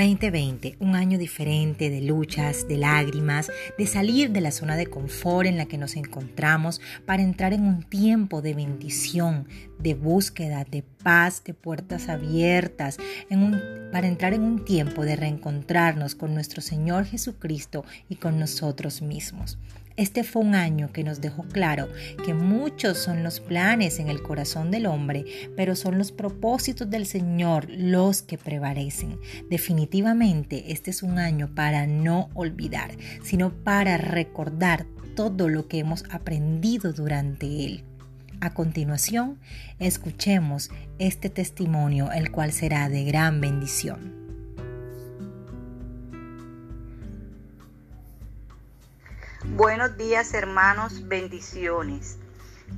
2020, un año diferente de luchas, de lágrimas, de salir de la zona de confort en la que nos encontramos para entrar en un tiempo de bendición, de búsqueda, de paz, de puertas abiertas, para entrar en un tiempo de reencontrarnos con nuestro Señor Jesucristo y con nosotros mismos. Este fue un año que nos dejó claro que muchos son los planes en el corazón del hombre, pero son los propósitos del Señor los que prevalecen. Definitivamente este es un año para no olvidar, sino para recordar todo lo que hemos aprendido durante él. A continuación, escuchemos este testimonio, el cual será de gran bendición. Buenos días hermanos, bendiciones.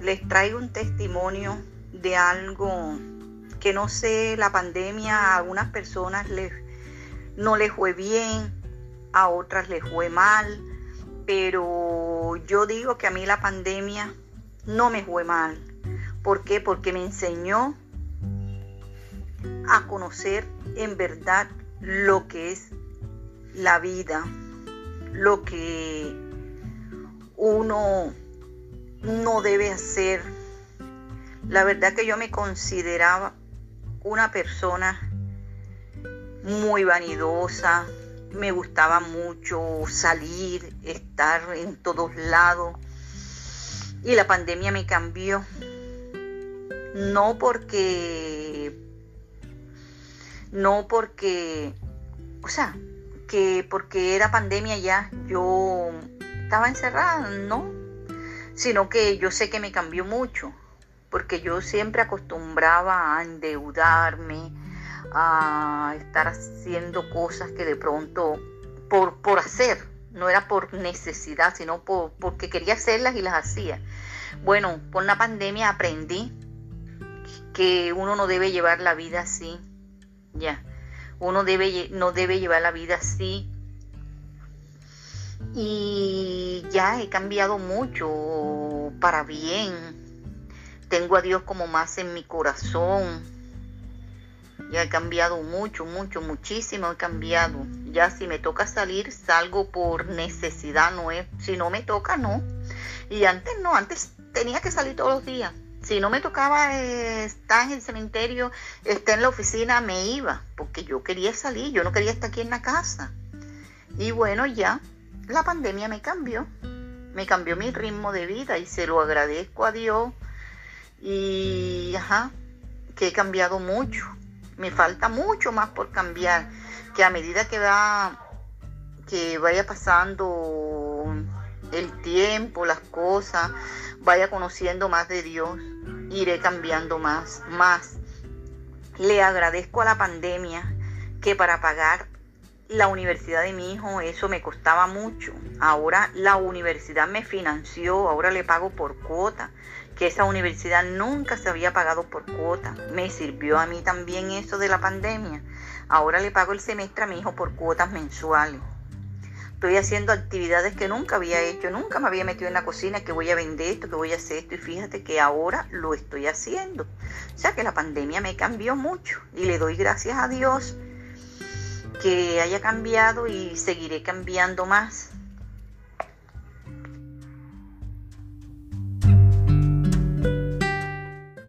Les traigo un testimonio de algo que no sé, la pandemia a algunas personas les, no les fue bien, a otras les fue mal, pero yo digo que a mí la pandemia no me fue mal. ¿Por qué? Porque me enseñó a conocer en verdad lo que es la vida, lo que uno no debe hacer. La verdad que yo me consideraba una persona muy vanidosa, me gustaba mucho salir, estar en todos lados y la pandemia me cambió. No porque, no porque, o sea, que porque era pandemia ya, yo estaba encerrada, no, sino que yo sé que me cambió mucho, porque yo siempre acostumbraba a endeudarme, a estar haciendo cosas que de pronto, por, por hacer, no era por necesidad, sino por, porque quería hacerlas y las hacía. Bueno, por la pandemia aprendí que uno no debe llevar la vida así, ya. Uno debe, no debe llevar la vida así y ya he cambiado mucho para bien. Tengo a Dios como más en mi corazón. Ya he cambiado mucho, mucho, muchísimo he cambiado. Ya si me toca salir, salgo por necesidad, no es, si no me toca, no. Y antes no, antes tenía que salir todos los días. Si no me tocaba eh, estar en el cementerio, estar en la oficina, me iba, porque yo quería salir, yo no quería estar aquí en la casa. Y bueno, ya, la pandemia me cambió, me cambió mi ritmo de vida y se lo agradezco a Dios. Y, ajá, que he cambiado mucho. Me falta mucho más por cambiar, que a medida que va, que vaya pasando el tiempo, las cosas, vaya conociendo más de Dios, iré cambiando más, más. Le agradezco a la pandemia que para pagar la universidad de mi hijo, eso me costaba mucho. Ahora la universidad me financió, ahora le pago por cuota, que esa universidad nunca se había pagado por cuota. Me sirvió a mí también eso de la pandemia. Ahora le pago el semestre a mi hijo por cuotas mensuales. Estoy haciendo actividades que nunca había hecho, nunca me había metido en la cocina, que voy a vender esto, que voy a hacer esto, y fíjate que ahora lo estoy haciendo. O sea que la pandemia me cambió mucho y le doy gracias a Dios que haya cambiado y seguiré cambiando más.